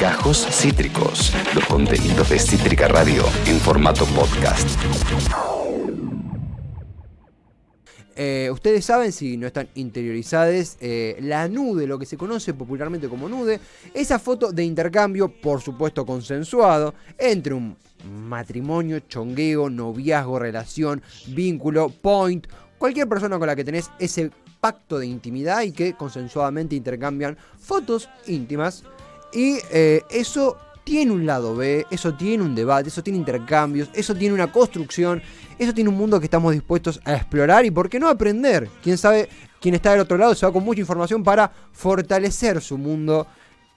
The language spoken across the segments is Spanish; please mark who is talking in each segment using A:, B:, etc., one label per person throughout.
A: Gajos Cítricos, los contenidos de Cítrica Radio en formato podcast.
B: Eh, ustedes saben, si no están interiorizados, eh, la nude, lo que se conoce popularmente como nude, esa foto de intercambio, por supuesto consensuado, entre un matrimonio, chongueo, noviazgo, relación, vínculo, point, cualquier persona con la que tenés ese pacto de intimidad y que consensuadamente intercambian fotos íntimas. Y eh, eso tiene un lado B, eso tiene un debate, eso tiene intercambios, eso tiene una construcción, eso tiene un mundo que estamos dispuestos a explorar y por qué no aprender. Quién sabe, quien está del otro lado se va con mucha información para fortalecer su mundo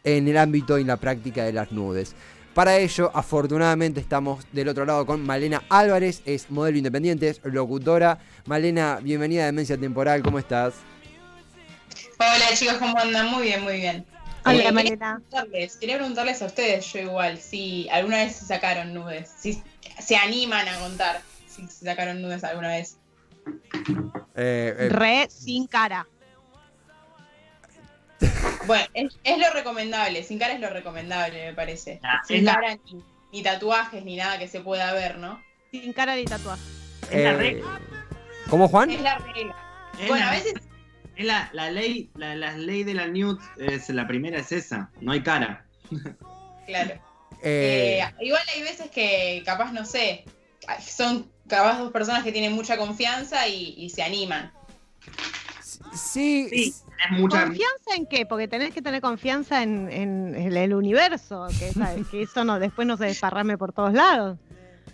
B: en el ámbito y en la práctica de las nudes. Para ello, afortunadamente estamos del otro lado con Malena Álvarez, es modelo independiente, es locutora. Malena, bienvenida a Demencia Temporal, ¿cómo estás?
C: Hola chicos, ¿cómo andan? Muy bien, muy bien.
D: Hola,
C: Eh,
D: Malena.
C: Quería preguntarles, quería preguntarles a ustedes, yo igual, si alguna vez se sacaron nudes, si se animan a contar si se sacaron nudes alguna vez.
B: Eh, eh,
D: Re sin cara.
C: Bueno, es, es lo recomendable, sin cara es lo recomendable, me parece.
E: Ah,
C: sin
E: es la-
C: cara ni, ni tatuajes ni nada que se pueda ver, ¿no?
D: Sin cara ni tatuaje.
E: Es la
B: eh,
E: regla.
B: ¿Cómo, Juan?
C: Es la regla.
E: Es
C: Bueno, a veces
E: es la, la ley, la, la ley de la nude, es, la primera es esa, no hay cara.
C: Claro.
B: Eh,
C: Eh, igual hay veces que capaz, no sé, son capaz dos personas que tienen mucha confianza y, y se animan.
B: sí,
E: Sí, es mucha.
D: ¿Confianza en qué? Porque tenés que tener confianza en, en- en el universo, que, ¿sabes? que eso no, después no se desparrame por todos lados.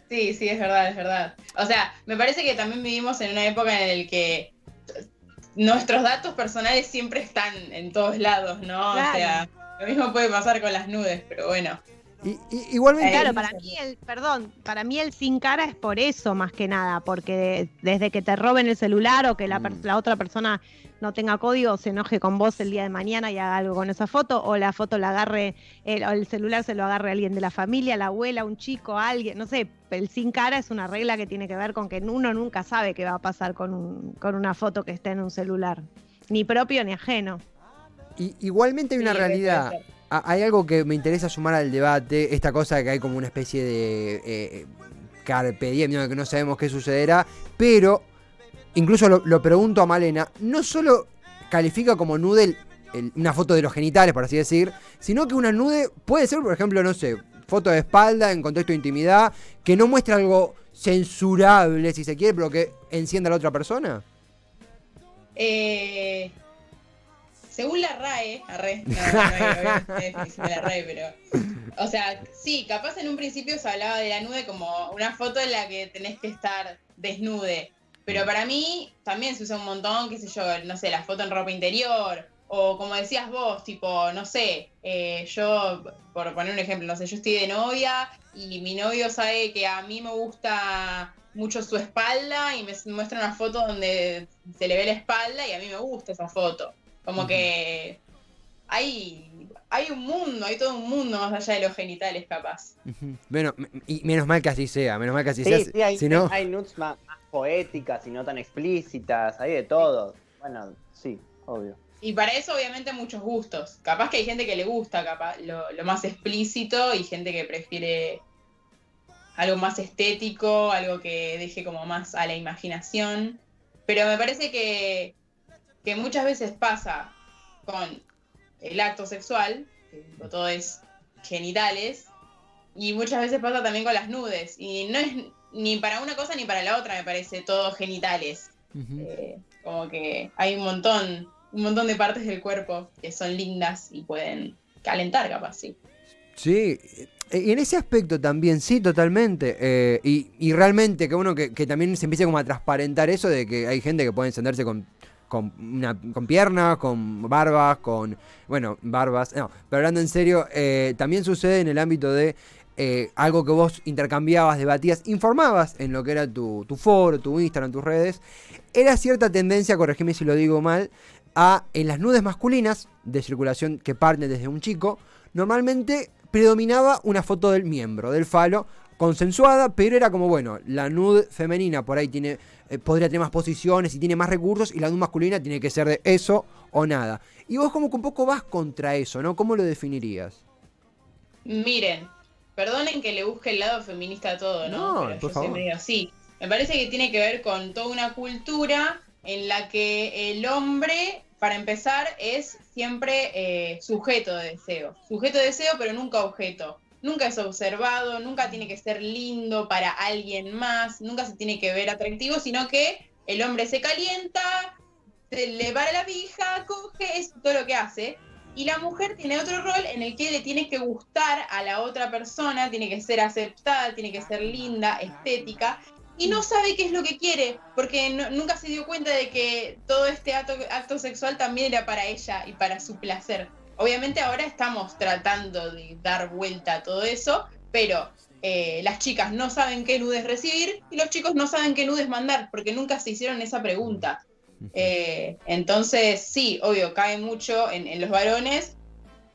C: Sí, sí, es verdad, es verdad. O sea, me parece que también vivimos en una época en la que nuestros datos personales siempre están en todos lados, ¿no?
D: Claro.
C: O sea, lo mismo puede pasar con las nudes, pero bueno.
B: I- igualmente.
D: Claro, para mí el, perdón, para mí el sin cara es por eso más que nada, porque de- desde que te roben el celular o que la, per-
B: Mm.
D: la otra persona no tenga código, se enoje con vos el día de mañana y haga algo con esa foto, o la foto la agarre, el, o el celular se lo agarre alguien de la familia, la abuela, un chico, alguien, no sé, el sin cara es una regla que tiene que ver con que uno nunca sabe qué va a pasar con, un- con una foto que esté en un celular, ni propio ni ajeno.
B: i- igualmente hay una
C: Sí,
B: realidad. Ha- Hay algo que me interesa sumar al debate, esta cosa de que hay como una especie de eh, carpe diem, que no sabemos qué sucederá, pero incluso lo, lo pregunto a Malena, no solo califica como nude una foto de los genitales, por así decir, sino que una nude puede ser, por ejemplo, no sé, foto de espalda en contexto de intimidad, que no muestra algo censurable, si se quiere, pero que encienda a la otra persona.
C: Eh, según la RAE, arre, no, no de la RAE, pero. O sea, sí, capaz en un principio se hablaba de la nude como una foto en la que tenés que estar desnude. Pero para mí también se usa un montón, qué sé yo, no sé, la foto en ropa interior. O como decías vos, tipo, no sé, eh, yo, por poner un ejemplo, no sé, yo estoy de novia y mi novio sabe que a mí me gusta mucho su espalda y me muestra una foto donde se le ve la espalda y a mí me gusta esa foto. Como que hay, hay un mundo, hay todo un mundo más allá de los genitales, capaz.
B: Bueno, y menos mal que así sea, menos mal que así
F: Sí,
B: sea.
F: sí, hay,
B: si no,
F: hay nudes más, más poéticas y no tan explícitas, hay de todo. Bueno, sí, obvio.
C: Y para eso, obviamente, muchos gustos. Capaz que hay gente que le gusta capaz, lo, lo más explícito y gente que prefiere algo más estético, algo que deje como más a la imaginación. Pero me parece que, que muchas veces pasa con el acto sexual, que todo es genitales, y muchas veces pasa también con las nudes. Y no es ni para una cosa ni para la otra, me parece, todo genitales. Eh, como que hay un montón, un montón de partes del cuerpo que son lindas y pueden calentar, capaz, sí.
B: Sí, eh, y en ese aspecto también, sí, totalmente. eh, y, y realmente que uno que, que también se empiece como a transparentar eso de que hay gente que puede encenderse con, con, una- con piernas, con barbas, con, bueno, barbas, no, pero hablando en serio, eh, también sucede en el ámbito de eh, algo que vos intercambiabas, debatías, informabas en lo que era tu, tu foro, tu Instagram, tus redes, era cierta tendencia, corregime si lo digo mal, a en las nudes masculinas de circulación que parten desde un chico, normalmente predominaba una foto del miembro, del falo, consensuada, pero era como, bueno, la nude femenina por ahí tiene, eh, podría tener más posiciones y tiene más recursos, y la nude masculina tiene que ser de eso o nada. Y vos como que un poco vas contra eso, ¿no? ¿Cómo lo definirías?
C: Miren, perdonen que le busque el lado feminista a todo, ¿no?
B: No,
C: Pero
B: por
C: yo
B: favor.
C: así. Me parece que tiene que ver con toda una cultura en la que el hombre, para empezar, es siempre eh, sujeto de deseo. Sujeto de deseo, pero nunca objeto. Nunca es observado, nunca tiene que ser lindo para alguien más, nunca se tiene que ver atractivo, sino que el hombre se calienta, se le para la pija, coge, es todo lo que hace. Y la mujer tiene otro rol en el que le tiene que gustar a la otra persona, tiene que ser aceptada, tiene que ser linda, estética, y no sabe qué es lo que quiere, porque nunca se dio cuenta de que todo este acto sexual también era para ella y para su placer. Obviamente ahora estamos tratando de dar vuelta a todo eso, pero eh, las chicas no saben qué nudes recibir y los chicos no saben qué nudes mandar, porque nunca se hicieron esa pregunta. Eh, entonces, sí, obvio, cae mucho en, en los varones.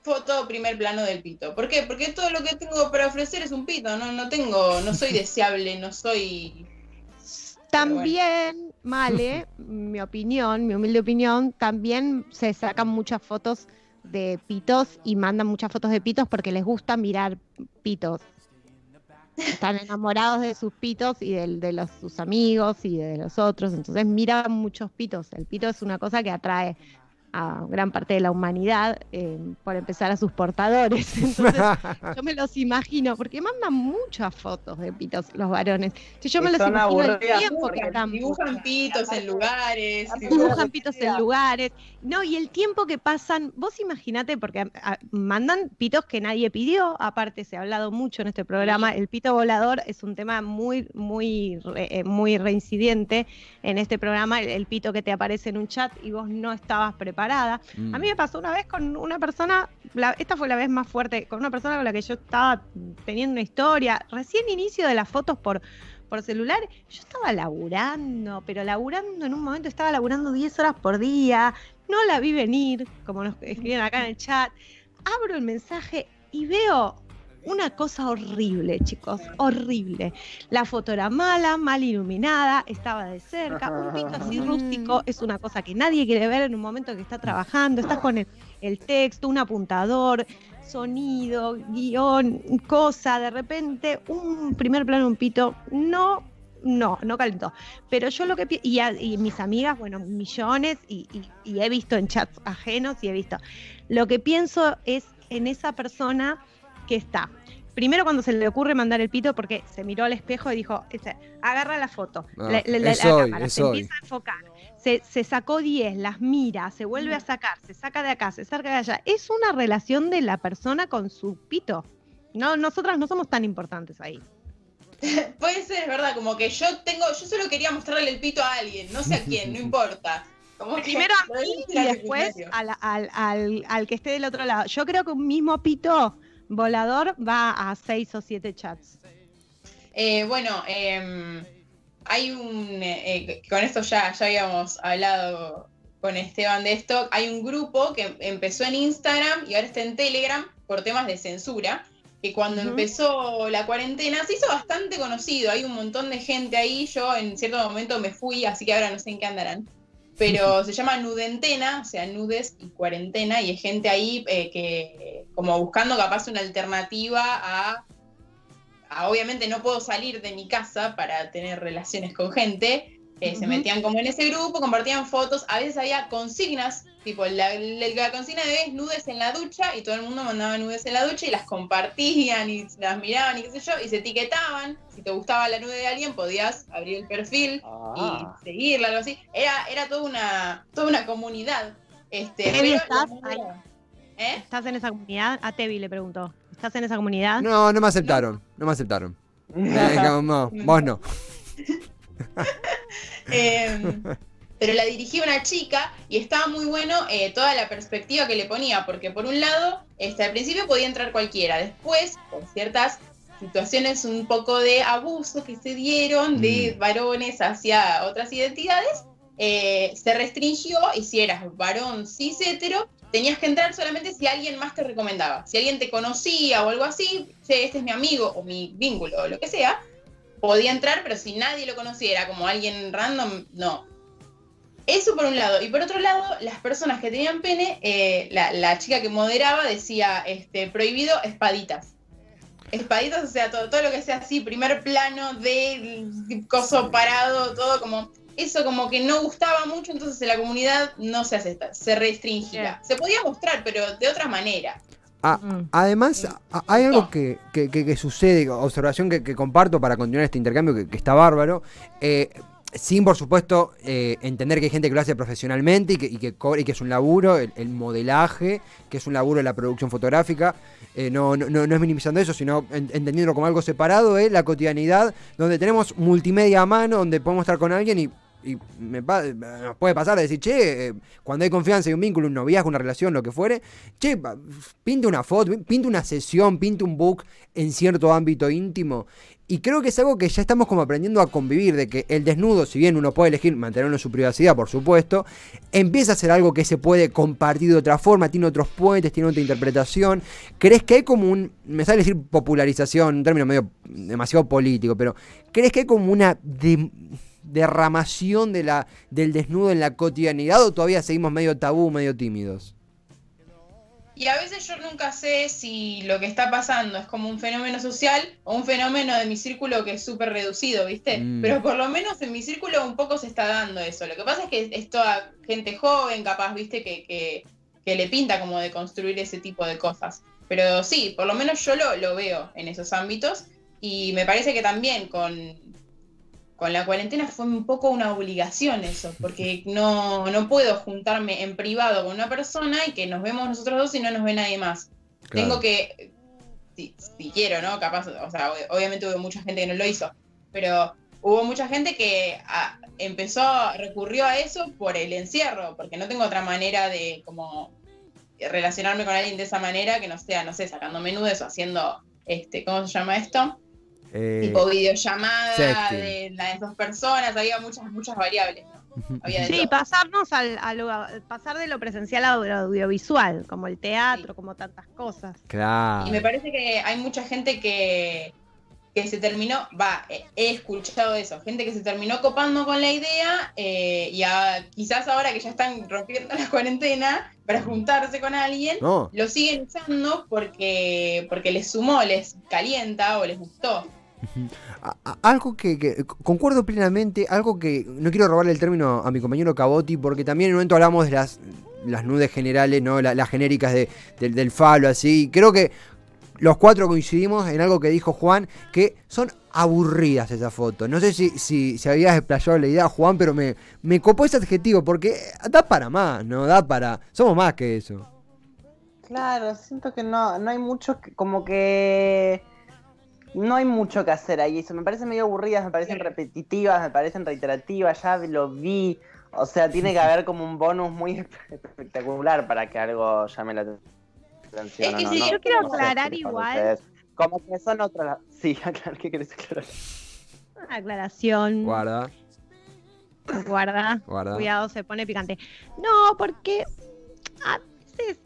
C: Foto primer plano del pito. ¿Por qué? Porque todo lo que tengo para ofrecer es un pito. No, no tengo, no soy deseable, no soy.
D: También, Male, mi opinión, mi humilde opinión, también se sacan muchas fotos de pitos y mandan muchas fotos de pitos porque les gusta mirar pitos. Están enamorados de sus pitos y del- de, los, sus amigos y de los otros, entonces miran muchos pitos. El pito es una cosa que atrae a gran parte de la humanidad, eh, por empezar a sus portadores. Entonces, yo me los imagino, porque mandan muchas fotos de pitos los varones. Si yo me los imagino el tiempo que están
C: Dibujan pitos en lugares. Dibujan-
D: pitos en lugares. No, y el tiempo que pasan, vos imaginate, porque a- mandan pitos que nadie pidió, aparte se ha hablado mucho en este programa, el pito volador es un tema muy, muy, re- eh, muy reincidente en este programa, el, el pito que te aparece en un chat y vos no estabas preparada.
B: Mm.
D: A mí me pasó una vez con una persona, la- esta fue la vez más fuerte, con una persona con la que yo estaba teniendo una historia, recién inicio de las fotos por, por celular, yo estaba laburando, pero laburando en un momento, estaba laburando 10 horas por día, no la vi venir, como nos escriben acá en el chat, abro el mensaje y veo una cosa horrible, chicos, horrible. La foto era mala, mal iluminada, estaba de cerca, un pito así rústico, es una cosa que nadie quiere ver en un momento que está trabajando, estás con el, el texto, un apuntador, sonido, guion, cosa, de repente, un primer plano, un pito, no, no, no calentó. Pero yo lo que y, a- y mis amigas, bueno, millones, y, y- y he visto en chats ajenos y he visto. Lo que pienso es en esa persona que está. Primero cuando se le ocurre mandar el pito porque se miró al espejo y dijo, este, agarra la foto,
B: Ah,
D: la, la-
B: hoy,
D: cámara, se
B: hoy.
D: empieza a enfocar, se, se sacó 10, las mira, se vuelve a sacar, se saca de acá, se saca de allá. Es una relación de la persona con su pito. No, nosotras no somos tan importantes ahí.
C: Puede ser, es verdad, como que yo tengo, yo solo quería mostrarle el pito a alguien, no sé a quién, no importa. Como que
D: Primero a mí y después al, al- al- al que esté del otro lado. Yo creo que un mismo pito volador va a seis o siete chats.
C: Eh, bueno, em, hay un. eh, eh, con esto ya, ya habíamos hablado con Esteban de esto. Hay un grupo que empezó en Instagram y ahora está en Telegram por temas de censura. Que cuando empezó la cuarentena se hizo bastante conocido. Hay un montón de gente ahí. Yo en cierto momento me fui, así que ahora no sé en qué andarán. Pero se llama Nudentena, o sea, nudes y cuarentena, y hay gente ahí eh, que, como buscando capaz una alternativa a a- obviamente no puedo salir de mi casa para tener relaciones con gente. eh, Se metían como en ese grupo, compartían fotos, a veces había consignas, tipo la, la- la consigna de es nudes en la ducha y todo el mundo mandaba nudes en la ducha y las compartían y las miraban y qué sé yo, y se etiquetaban. Si te gustaba la nude de alguien podías abrir el perfil
F: Ah.
C: y seguirla, algo así. Era, era toda una, toda una comunidad. Este, pero ¿Eh?
D: ¿Estás en esa comunidad? A Tevi le preguntó. ¿Estás en esa comunidad?
B: No, no me aceptaron. No me aceptaron. Eh, como, no, vos no.
C: Eh, pero la dirigía una chica y estaba muy bueno eh, toda la perspectiva que le ponía, porque por un lado, este, al principio podía entrar cualquiera, después, por ciertas situaciones un poco de abuso que se dieron de
B: Mm.
C: varones hacia otras identidades, eh, se restringió y si eras varón cis hetero, tenías que entrar solamente si alguien más te recomendaba. Si alguien te conocía o algo así, che, este es mi amigo o mi vínculo o lo que sea, podía entrar, pero si nadie lo conociera como alguien random, no. Eso por un lado. Y por otro lado, las personas que tenían pene, eh, la, chica que moderaba decía, este, prohibido espaditas. espaditas, o sea, todo, todo lo que sea así, primer plano de coso parado, todo como eso como que no gustaba mucho, entonces en la comunidad no se acepta, se restringía. Se podía mostrar, pero de otra manera.
B: Ah,
D: Mm.
B: además, a- hay algo que, que- que- que sucede, observación que, que comparto para continuar este intercambio que, que está bárbaro. eh, sin, por supuesto, eh, entender que hay gente que lo hace profesionalmente y que, y que, cobra- y que es un laburo, el, el modelaje, que es un laburo de la producción fotográfica. eh, no, no, no no es minimizando eso, sino en- entendiéndolo como algo separado, es la cotidianidad, donde tenemos multimedia a mano, donde podemos estar con alguien y. y nos puede pasar de decir, che, eh, cuando hay confianza y un vínculo, un noviazgo, una relación, lo que fuere, che, pinte una foto, pinte una sesión, pinte un book en cierto ámbito íntimo. Y creo que es algo que ya estamos como aprendiendo a convivir, de que el desnudo, si bien uno puede elegir mantenerlo en su privacidad, por supuesto, empieza a ser algo que se puede compartir de otra forma, tiene otros puentes, tiene otra interpretación. ¿Crees que hay como un, me sale decir popularización, un término medio demasiado político, pero ¿crees que hay como una derramación de la, del desnudo en la cotidianidad o todavía seguimos medio tabú, medio tímidos?
C: Y a veces yo nunca sé si lo que está pasando es como un fenómeno social o un fenómeno de mi círculo que es súper reducido, ¿viste?
B: Mm.
C: Pero por lo menos en mi círculo un poco se está dando eso. Lo que pasa es que es toda gente joven, capaz, ¿viste? Que, que, que le pinta como de construir ese tipo de cosas. Pero sí, por lo menos yo lo, lo veo en esos ámbitos. Y me parece que también con, con la cuarentena fue un poco una obligación eso, porque no, no puedo juntarme en privado con una persona y que nos vemos nosotros dos y no nos ve nadie más. Tengo que, si, si quiero, ¿no? Capaz, o sea, ob- obviamente hubo mucha gente que no lo hizo, pero hubo mucha gente que ah, empezó, recurrió a eso por el encierro, porque no tengo otra manera de como relacionarme con alguien de esa manera que no sea, no sé, sacando menudes o haciendo, este, ¿cómo se llama esto?
B: Eh,
C: tipo videollamada
B: sexting.
C: de las dos personas, había muchas, muchas variables, ¿no? Había de
D: Sí,
C: todo.
D: pasarnos al, a lo- pasar de lo presencial a lo audiovisual, como el teatro, como tantas cosas.
B: claro.
C: Y me parece que hay mucha gente que, que se terminó, va, he- he escuchado eso, gente que se terminó copando con la idea eh, y a- quizás ahora que ya están rompiendo la cuarentena para juntarse con alguien,
B: No,
C: lo siguen usando porque, porque les sumó, les calienta o les gustó.
B: Algo que, concuerdo plenamente, algo que no quiero robarle el término a mi compañero Cabotti, porque también en un momento hablamos de las, las nudes generales, ¿no? La- las genéricas de- del, del falo, así. Creo que los cuatro coincidimos en algo que dijo Juan, que son aburridas esas fotos. No sé si, si, si habías explayado la idea, Juan, pero me, me copó ese adjetivo, porque da para más, ¿no? Da para. Somos más que eso.
F: Claro, siento que no, no hay mucho, que- como que no hay mucho que hacer ahí. Eso me parece medio aburridas, me parecen repetitivas, me parecen reiterativas, ya lo vi. O sea, tiene que haber como un bonus muy espectacular para que algo llame la atención.
C: Es que
F: ¿o no?
C: sí,
F: No
C: yo quiero
D: aclarar igual.
F: Como que son otras. Sí, aclarar, ¿qué querés aclarar?
D: Una aclaración.
B: Guarda,
D: Guarda.
B: guarda.
D: Cuidado, se pone picante. No, porque a veces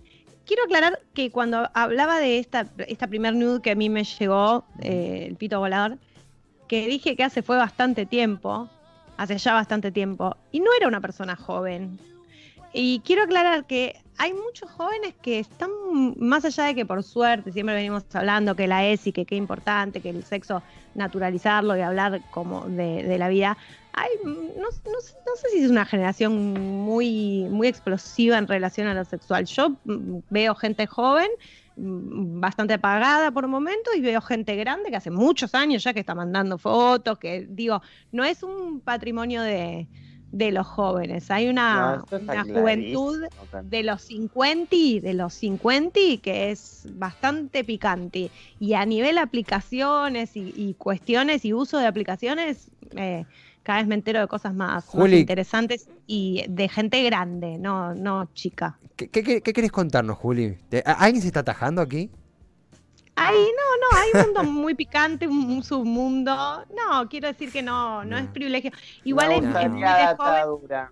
D: quiero aclarar que cuando hablaba de esta, esta primer nude que a mí me llegó, eh, el pito volador, que dije que hace fue bastante tiempo, hace ya bastante tiempo, y no era una persona joven. Y quiero aclarar que hay muchos jóvenes que están, más allá de que por suerte siempre venimos hablando que la ESI, que qué importante, que el sexo naturalizarlo y hablar como de, de la vida, hay, no, no sé- no sé si es una generación muy, muy explosiva en relación a lo sexual. Yo mm, veo gente joven, mm, bastante apagada por momentos, y veo gente grande que hace muchos años ya que está mandando fotos, que digo, no es un patrimonio de, de los jóvenes, hay una,
F: No,
D: juventud de los 50, de los 50 que es bastante picante. Y a nivel aplicaciones y, y cuestiones y uso de aplicaciones, eh, cada vez me entero de cosas más, interesantes y de gente grande, no, no chica.
B: ¿Qué, qué, qué- qué querés contarnos, Juli? ¿Te- a- ¿Alguien se está atajando aquí?
D: Ay, no, no, hay un mundo muy picante, un, un submundo. No, quiero decir que no, no es privilegio. Igual es, muy de joven.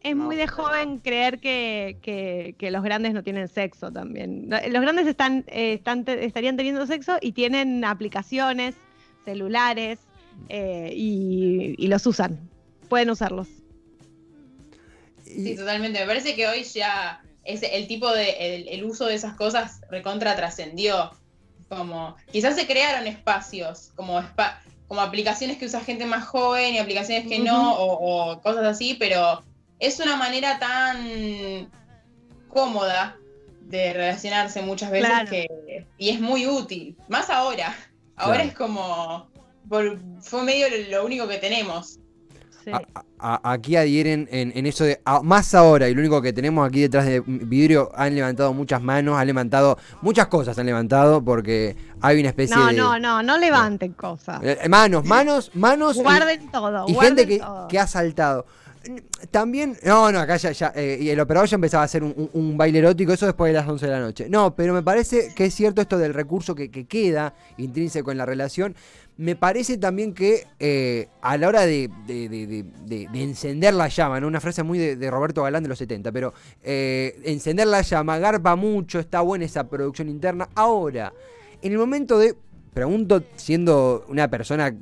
D: Es
F: No,
D: muy de joven creer que, que- que los grandes no tienen sexo también. Los grandes están, eh, están te- estarían teniendo sexo y tienen aplicaciones, celulares, eh, y, y los usan. Pueden usarlos.
C: Sí, totalmente. Me parece que hoy ya ese, el tipo de, el, el uso de esas cosas recontra trascendió. Como, quizás se crearon espacios, como, espa- como aplicaciones que usa gente más joven y aplicaciones que no, o, o cosas así, pero es una manera tan cómoda de relacionarse muchas veces
D: Claro.
C: que, y es muy útil, más ahora. Ahora
B: Claro.
C: es como, por- fue medio lo, lo único que tenemos.
D: Sí.
B: A- a- aquí adhieren en, en eso de a- más ahora y lo único que tenemos aquí detrás de vidrio han levantado muchas manos, han levantado muchas cosas han levantado porque hay una especie
D: No,
B: de
D: no, no, no levanten cosas.
B: Eh, manos, manos, manos y-
D: Guarden todo.
B: y,
D: guarden
B: gente que,
D: todo.
B: que ha saltado. También, no, no, acá ya, ya, eh, y el operador ya empezaba a hacer un, un- baile erótico, eso después de las 11 de la noche. No, pero me parece que es cierto esto del recurso que, que queda intrínseco en la relación. Me parece también que eh, a la hora de, de- de- de- de- de encender la llama, ¿no? una frase muy de, de Roberto Galán de los 70, pero eh, encender la llama, garpa mucho, está buena esa producción interna. Ahora, en el momento de, pregunto siendo una persona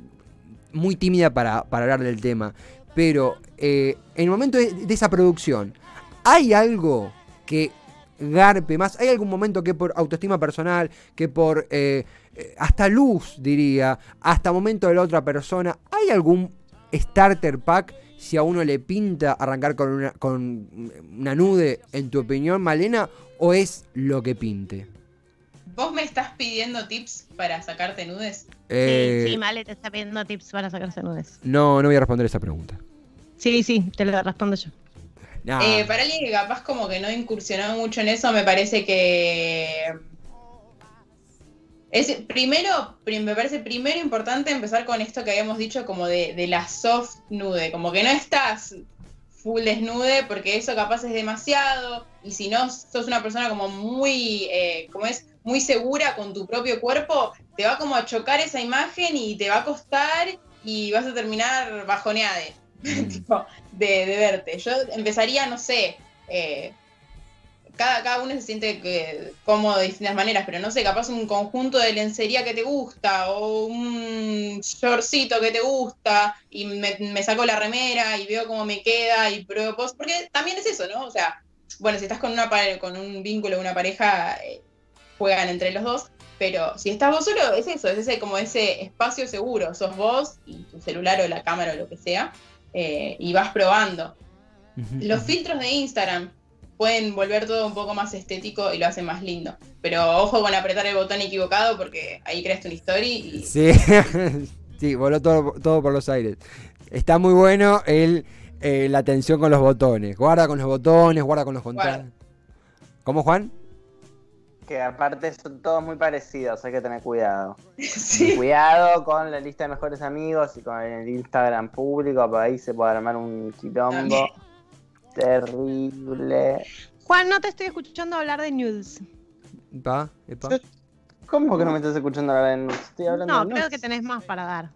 B: muy tímida para, para hablar del tema, pero eh, en el momento de, esa producción, ¿hay algo que garpe más? ¿Hay algún momento que por autoestima personal, que por eh, eh, hasta luz, diría, hasta momento de la otra persona, ¿hay algún starter pack si a uno le pinta arrancar con una, con una nude, en tu opinión, Malena, o es lo que pinte?
C: ¿Vos me estás pidiendo tips para sacarte nudes?
B: Eh,
D: Sí, sí, Male te está pidiendo tips para sacarse nudes.
B: no, no voy a responder esa pregunta.
D: Sí, sí, te lo respondo yo.
B: Nah.
C: Eh, para alguien que capaz como que no incursionó mucho en eso, me parece que es primero, prim- me parece primero importante empezar con esto que habíamos dicho como de, de la soft nude, como que no estás full desnude porque eso capaz es demasiado y si no sos una persona como muy, eh, como es, muy segura con tu propio cuerpo, te va como a chocar esa imagen y te va a costar y vas a terminar bajoneada tipo, de, de verte. Yo empezaría, no sé, eh, cada, cada uno se siente que- cómodo de distintas maneras, pero no sé, capaz un conjunto de lencería que te gusta o un shortcito que te gusta y me, me saco la remera y veo cómo me queda y pruebo porque también es eso, ¿no? O sea, bueno, si estás con una con un vínculo, una pareja, eh, juegan entre los dos, pero si estás vos solo, es eso, es ese como ese espacio seguro, sos vos y tu celular o la cámara o lo que sea, eh, y vas probando. Los filtros de Instagram pueden volver todo un poco más estético y lo hacen más lindo. Pero ojo con apretar el botón equivocado porque ahí creaste una story y
B: Sí, sí, voló todo, todo por los aires. Está muy bueno el, eh, la atención con los botones. Guarda con los botones, guarda con los contras. ¿Cómo, Juan?
F: Que aparte son todos muy parecidos, hay que tener cuidado.
C: sí.
F: Cuidado con la lista de mejores amigos y con el Instagram público, por ahí se puede armar un quilombo
C: También.
F: terrible.
D: Juan, no te estoy escuchando hablar de nudes.
B: Epa, epa.
F: Yo- ¿Cómo que no me estás escuchando hablar en Estoy hablando
D: No,
F: de
D: creo
F: nudes.
D: que tenés más para dar.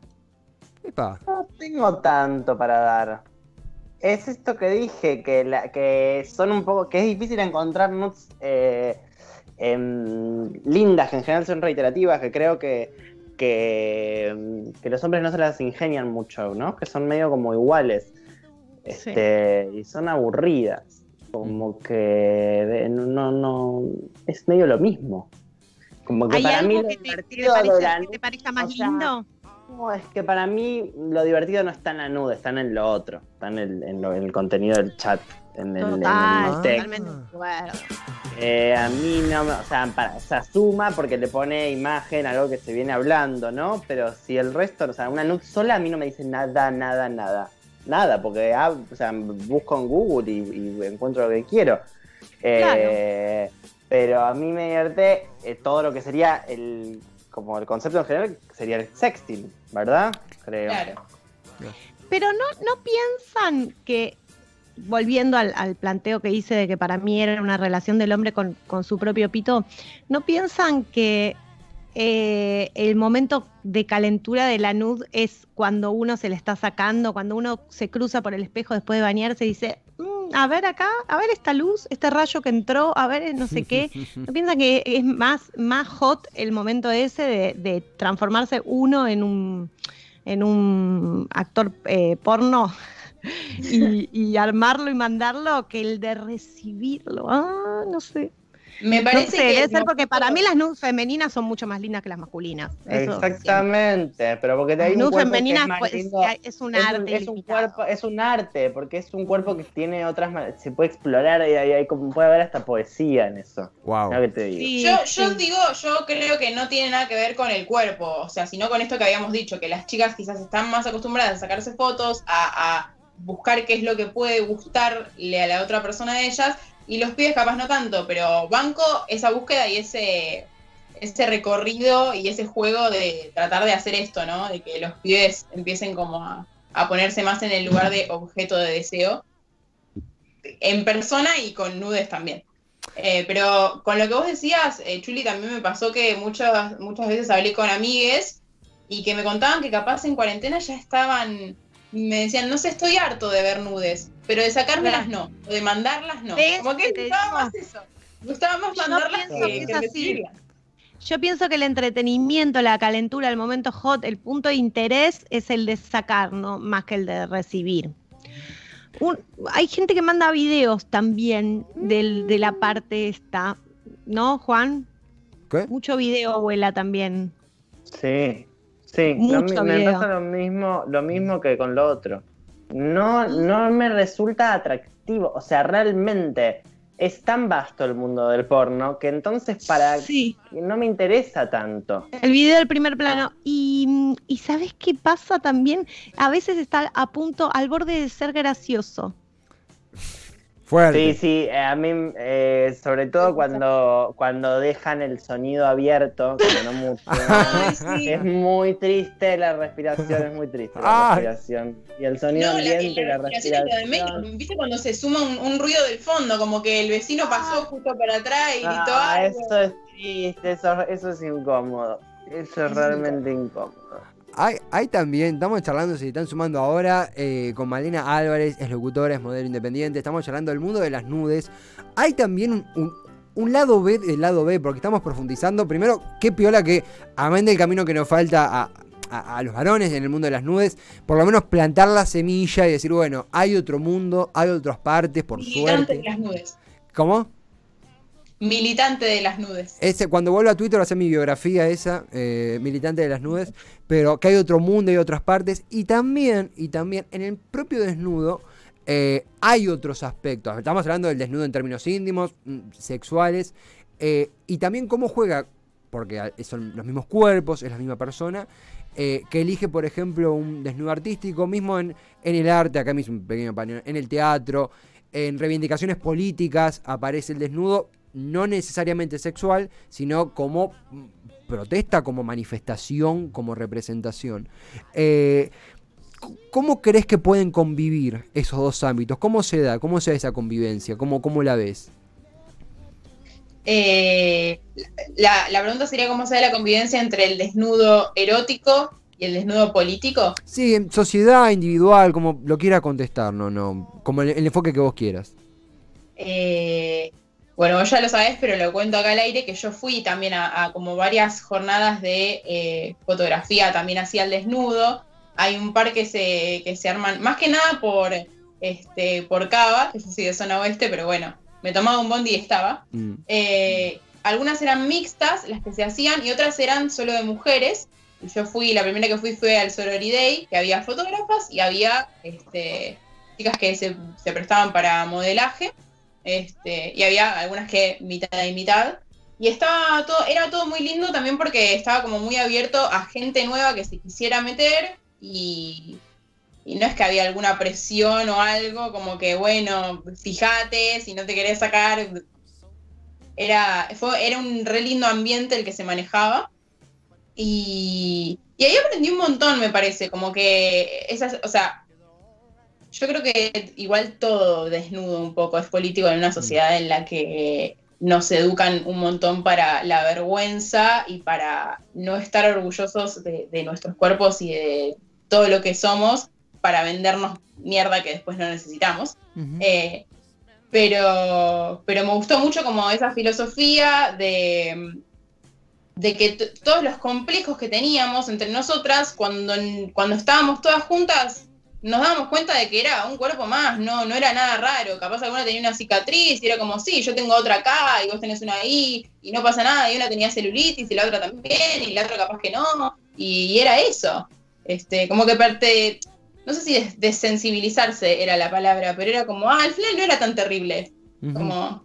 B: epa.
F: No tengo tanto para dar. Es esto que dije, que, la, que son un poco, que es difícil encontrar nudes eh, em, lindas, que en general son reiterativas, que creo que, que, em, que los hombres no se las ingenian mucho, ¿no? Que son medio como iguales.
D: Sí.
F: Este, Y son aburridas. Como que de- no, no, es medio lo mismo. Como que
D: ¿Hay
F: para mí
D: algo que te, que te que te parezca más
F: o sea,
D: lindo?
F: no, es que para mí lo divertido no está en la nude, está en lo otro, está en el, en lo- en el contenido del chat, en el, en el
D: Total,
F: texto.
D: totalmente acuerdo.
F: Eh, a mí no, me- o sea, para, se asuma porque le pone imagen algo que se viene hablando, ¿no? Pero si el resto, o sea, una nude sola a mí no me dice nada, nada, nada. Nada, porque ah, o sea, busco en Google y, y encuentro lo que quiero. Eh, Pero a mí me divierte eh, todo lo que sería el, como el concepto en general, sería el sexting, ¿verdad? Creo.
C: Claro.
D: Pero no, no piensan que, volviendo al, planteo que hice de que para mí era una relación del hombre con, su propio pito, ¿no piensan que eh, el momento de calentura de la nud es cuando uno se le está sacando, cuando uno se cruza por el espejo después de bañarse y dice, "Mm, a ver acá, a ver esta luz, este rayo que entró, a ver no sé qué? ¿No piensan que es más, más hot el momento ese de, transformarse uno en un, en un actor eh, porno y, y armarlo y mandarlo que el de recibirlo? Ah, no sé.
C: Me
D: No
C: parece
D: sé,
C: que.
D: debe ser
C: no-
D: porque para mí las nudes femeninas son mucho más lindas que las masculinas. Eso
F: Exactamente, pero porque te hay
D: Las
F: un
D: nudes femeninas
F: es
D: pues,
F: lindo.
D: es un
F: Es
D: arte.
F: un, es un cuerpo, es un arte, porque es un cuerpo que tiene otras se puede explorar y hay, hay como puede haber hasta poesía en eso.
B: Wow.
F: Mira que te digo.
D: Sí,
C: Yo, yo
D: sí.
C: digo, yo creo que no tiene nada que ver con el cuerpo, o sea, sino con esto que habíamos dicho, que las chicas quizás están más acostumbradas a sacarse fotos, a, a buscar qué es lo que puede gustarle a la otra persona de ellas, y los pibes capaz no tanto, pero banco esa búsqueda y ese, ese recorrido y ese juego de tratar de hacer esto, ¿no? De que los pibes empiecen como a, a ponerse más en el lugar de objeto de deseo, en persona y con nudes también. Eh, pero con lo que vos decías, eh, Chuli, también me pasó que muchas, muchas veces hablé con amigues y que me contaban que capaz en cuarentena ya estaban, me decían, no sé, estoy harto de ver nudes, pero de sacármelas no, o de mandarlas no.
D: ¿Ves?
C: Como que gustaba más eso. Me gustaba más
D: Yo
C: mandarlas
D: pienso
C: que,
D: que. Yo pienso que el entretenimiento, la calentura, el momento hot, el punto de interés es el de sacar, no más que el de recibir. Un- hay gente que manda videos también del- de la parte esta, ¿no, Juan?
B: ¿Qué?
D: Mucho video vuela también.
F: Sí, sí, lo me
D: video.
F: pasa lo mismo, lo mismo que con lo otro. No, no me resulta atractivo, o sea, realmente es tan vasto el mundo del porno que entonces para
D: Sí.
F: no me interesa tanto.
D: El video del primer plano. Y, y ¿sabes qué pasa también? A veces está a punto, al borde de ser gracioso.
B: Fuerte.
F: Sí, sí, eh, a mí, eh, sobre todo cuando, cuando dejan el sonido abierto, como no mucho.
C: Ay, sí.
F: Es muy triste la respiración, es muy triste la
B: Ay.
F: respiración. Y el sonido
C: No,
F: ambiente la,
C: respiración es lo de. ¿Viste cuando se suma un, un ruido del fondo? Como que el vecino pasó justo para atrás y gritó
F: Ah,
C: algo.
F: eso es triste, eso, eso es incómodo. Eso es realmente incómodo.
B: Hay, hay también, estamos charlando, si están sumando ahora, eh, con Malena Álvarez, es locutora, es modelo independiente, estamos charlando del mundo de las nudes. Hay también un, un- un lado B del lado B, porque estamos profundizando. Primero, qué piola que, amén del camino que nos falta a, a- a los varones en el mundo de las nudes, por lo menos plantar la semilla y decir, bueno, hay otro mundo, hay otras partes, por
C: de
B: suerte.
C: las.
B: ¿Cómo?
C: Militante de las nudes.
B: Ese, cuando vuelva a Twitter hacer mi biografía esa, eh, militante de las nubes, pero que hay otro mundo y otras partes. Y también, y también en el propio desnudo eh, hay otros aspectos. Estamos hablando del desnudo en términos íntimos, mm, sexuales, eh, y también cómo juega, porque son los mismos cuerpos, es la misma persona, eh, que elige, por ejemplo, un desnudo artístico, mismo en, en el arte, acá mismo un pequeño paño, en el teatro, en reivindicaciones políticas aparece el desnudo, no necesariamente sexual, sino como mm, protesta, como manifestación, como representación. Eh, ¿Cómo crees que pueden convivir esos dos ámbitos? ¿Cómo se da? ¿Cómo se da esa convivencia? ¿Cómo, cómo la ves?
C: Eh, la, la pregunta sería cómo se da la convivencia entre el desnudo erótico y el desnudo político.
B: Sí, en sociedad, individual, como lo quiera contestar, no, no, como el, el enfoque que vos quieras.
C: Eh, bueno, vos ya lo sabés, pero lo cuento acá al aire, que yo fui también a, a como varias jornadas de eh, fotografía, también hacía el desnudo. Hay un par que se, que se arman, más que nada por, este, por Cava, que yo soy de zona oeste, pero bueno, me tomaba un bondi y estaba.
B: Mm.
C: Eh, algunas eran mixtas, las que se hacían, y otras eran solo de mujeres. Y yo fui, la primera que fui fue al Sorority Day, que había fotógrafas y había este, chicas que se, se prestaban para modelaje. Este, y había algunas que mitad y mitad. Y estaba todo, era todo muy lindo también porque estaba como muy abierto a gente nueva que se quisiera meter y, y no es que había alguna presión o algo, como que bueno, fíjate, si no te querés sacar. Era, fue, era un re lindo ambiente el que se manejaba. Y, y ahí aprendí un montón, me parece, como que esas, o sea, yo creo que igual todo desnudo un poco es político en una sociedad en la que nos educan un montón para la vergüenza y para no estar orgullosos de, de nuestros cuerpos y de todo lo que somos para vendernos mierda que después no necesitamos. Eh, pero, pero me gustó mucho como esa filosofía de, de que todos los complejos que teníamos entre nosotras, cuando, cuando estábamos todas juntas, nos dábamos cuenta de que era un cuerpo más, no, no era nada raro. Capaz alguna tenía una cicatriz y era como, sí, yo tengo otra acá y vos tenés una ahí y no pasa nada. Y una tenía celulitis y la otra también y la otra capaz que no. Y, y era eso. Este, como que parte, no sé si des- desensibilizarse era la palabra, pero era como, ah, al final no era tan terrible. Como,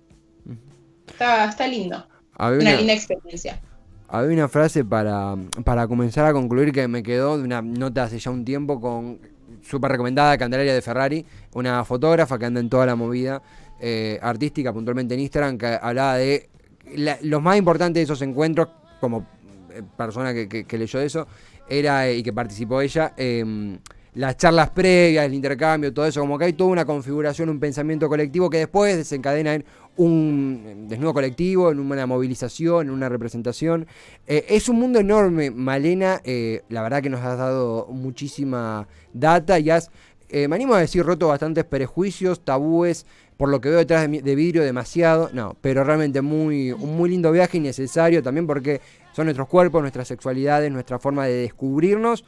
C: está, está lindo. Una, linda experiencia.
B: había una frase para, para comenzar a concluir que me quedó de una nota hace ya un tiempo con súper recomendada Candelaria de Ferrari, una fotógrafa que anda en toda la movida eh, artística, puntualmente en Instagram, que hablaba de la- lo más importante de esos encuentros, como eh, persona que, que- que leyó eso, era, eh, y que participó ella, em, las charlas previas, el intercambio, todo eso, como que hay toda una configuración, un pensamiento colectivo que después desencadena en un desnudo colectivo, en una movilización, en una representación. Eh, es un mundo enorme, Malena, eh, la verdad que nos has dado muchísima data y has, eh, me animo a decir, roto bastantes prejuicios, tabúes, por lo que veo detrás de, de vidrio demasiado, no, pero realmente muy, un muy lindo viaje y necesario también porque son nuestros cuerpos, nuestras sexualidades, nuestra forma de descubrirnos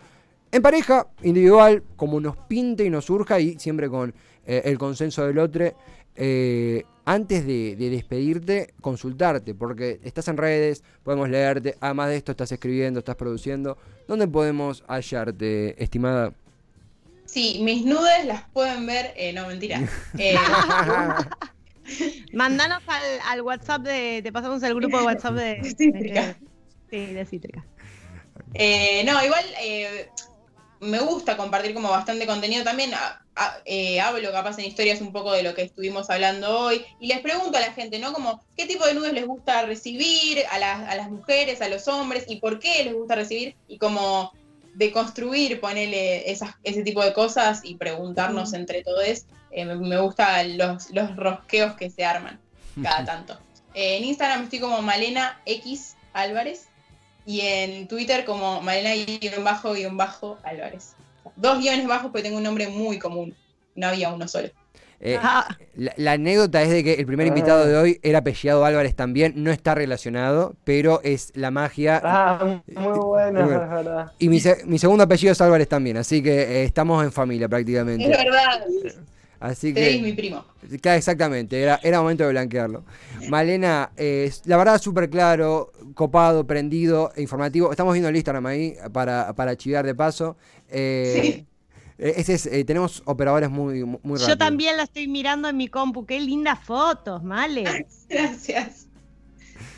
B: en pareja, individual, como nos pinte y nos surja y siempre con eh, el consenso del otro. Eh, antes de, de despedirte, consultarte, porque estás en redes, podemos leerte, además de esto estás escribiendo, estás produciendo. ¿Dónde podemos hallarte, estimada?
C: Sí, mis nudes las pueden ver, eh, no, mentira. Eh,
D: Mandanos al, al WhatsApp de. Te pasamos el grupo de WhatsApp de.
C: De Cítrica.
D: de- sí, de Cítrica.
C: Eh, no, igual eh, me gusta compartir como bastante contenido también. a- a- eh, hablo capaz en historias un poco de lo que estuvimos hablando hoy y les pregunto a la gente, ¿no? Como, ¿qué tipo de nudes les gusta recibir a las, a las mujeres, a los hombres y por qué les gusta recibir? Y como deconstruir, ponerle esas, ese tipo de cosas y preguntarnos entre todos. Eh, me, me gustan los, los rosqueos que se arman cada tanto. Eh, en Instagram estoy como Malena X Álvarez y en Twitter como Malena-Álvarez. Dos guiones bajos porque tengo un nombre muy común. No había uno solo.
B: Eh,
D: Ah,
B: la, la anécdota es de que el primer invitado de hoy era apellidado Álvarez también, no está relacionado, pero es la magia.
F: Ah, muy bueno,
B: Muy bueno.
F: es verdad.
B: Y mi, se- mi segundo apellido es Álvarez también, así que eh, estamos en familia
C: Es
B: prácticamente.
C: verdad.
B: Así
C: Te es mi
B: que,
C: primo.
B: claro, exactamente, era, era momento de blanquearlo. Malena, eh, la verdad súper claro, copado, prendido, e informativo. Estamos viendo el Instagram ahí para, para chivar de paso. Eh,
C: Sí.
B: eh, ese es, eh, tenemos operadores muy, muy rápidos.
D: yo también la estoy mirando en mi compu. Qué lindas fotos, Male.
C: Gracias.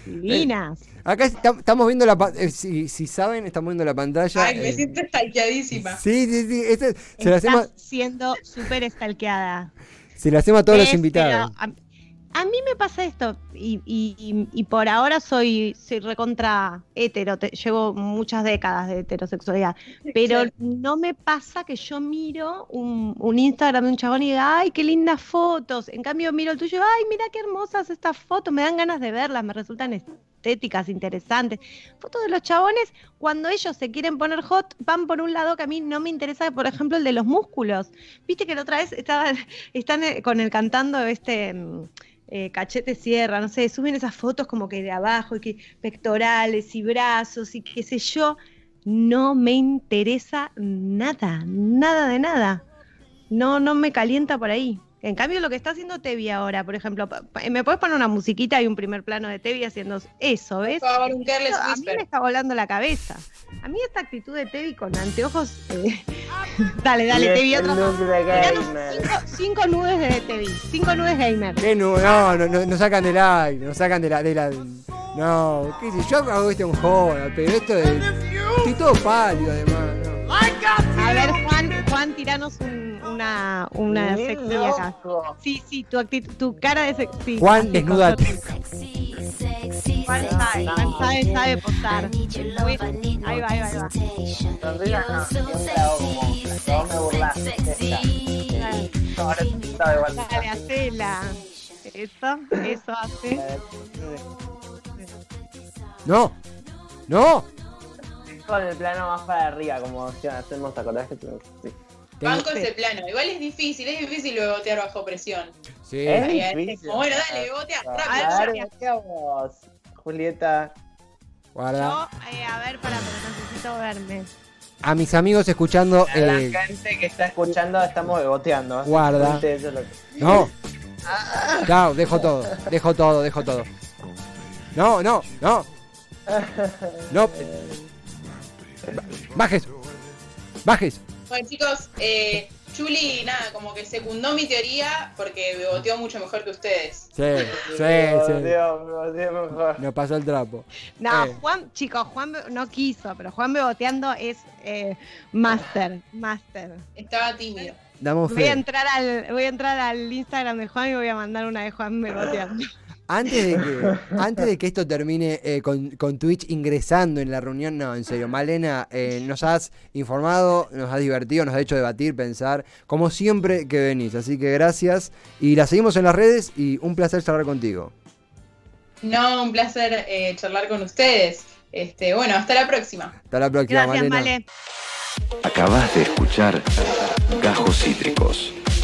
D: Divinas.
B: Acá esta- estamos viendo la eh, si, si saben, estamos viendo la pantalla.
C: Ay, me
B: eh,
C: siento stalkeadísima.
B: Sí, sí, sí. este- se,
D: Estás
B: hacemos,
D: siendo súper estalqueada.
B: se lo hacemos a todos los
D: Es,
B: invitados.
D: pero A, mí me pasa esto, y, y- y- y por ahora soy, soy recontra hetero, te- llevo muchas décadas de heterosexualidad, pero no me pasa que yo miro un, un Instagram de un chabón y diga, ay, qué lindas fotos. En cambio, miro el tuyo, ay, mira qué hermosas estas fotos, me dan ganas de verlas, me resultan estéticas, interesantes. Fotos de los chabones, cuando ellos se quieren poner hot, van por un lado que a mí no me interesa, por ejemplo, el de los músculos. Viste que la otra vez estaban, están eh, con el cantando este mm, eh, cachete sierra, no sé, suben esas fotos como que de abajo, y que pectorales y brazos y qué sé yo. No me interesa nada, nada de nada. No, no me calienta por ahí. En cambio, lo que está haciendo Tevi ahora, por ejemplo, me puedes poner una musiquita y un primer plano de Tevi haciendo eso, ¿ves?
C: A haber un
D: Eso a mí me está volando la cabeza. A mí esta actitud de Tevi con anteojos. eh, dale, dale, Tevi, otra cinco, cinco nudes de Tevi, cinco nudes gamer.
B: ¿Qué nu- no, no, no, nos sacan del aire, nos sacan de la, de la. No, qué sé yo, hago esto en joda, pero esto de. Estoy todo pálido además, ¿no?
D: A ver, Juan, Juan, tiranos un- una, una sexy acá. Sí, sí, tu actitud, tu cara de sexy.
B: Juan, desnúdate.
D: Juan sabe, Juan sabe, sabe posar. Muy- Ahí va, ahí va, ahí va. Dale, hacela. Eso, eso hace.
B: No, no.
F: Con el plano más para arriba, como si hacemos, ¿te acordás que tú- sí.
C: Banco ese plano. Igual es difícil, es difícil bebotear bajo presión.
B: Sí.
C: Ahí,
F: difícil.
C: como, bueno, dale, bebotea,
F: A
C: rápido.
F: ver, ¿qué vamos? Julieta.
B: Guarda.
D: Yo, eh, a ver, para, porque necesito verme.
B: a mis amigos escuchando.
F: A la
B: eh,
F: gente que está escuchando estamos beboteando.
B: Guarda.
F: es que-
B: no. Chao, dejo todo. Dejo todo, dejo todo. No, no, no. No. Bajes. Bajes.
C: Bueno, chicos, eh, Chuli, nada, como que secundó mi teoría porque beboteó mucho mejor que ustedes.
B: Sí, sí, sí.
F: Mejor.
B: Nos pasó el trapo.
D: No,
B: Eh.
D: Juan, chicos, Juan no quiso, pero Juan Beboteando es eh, máster, máster.
C: Estaba tímido.
B: Damos
D: Voy a entrar al, voy a entrar al Instagram de Juan y voy a mandar una de Juan Beboteando.
B: Antes de que, antes de que esto termine eh, con, con Twitch ingresando en la reunión, no, en serio, Malena, eh, nos has informado, nos has divertido, nos has hecho debatir, pensar, como siempre que venís. Así que gracias y la seguimos en las redes y un placer charlar contigo.
C: No, un placer eh, charlar con ustedes. Este, bueno, hasta la próxima.
B: Hasta la próxima,
D: Gracias,
B: Malena.
D: Male.
A: Acabas de escuchar Gajos Cítricos.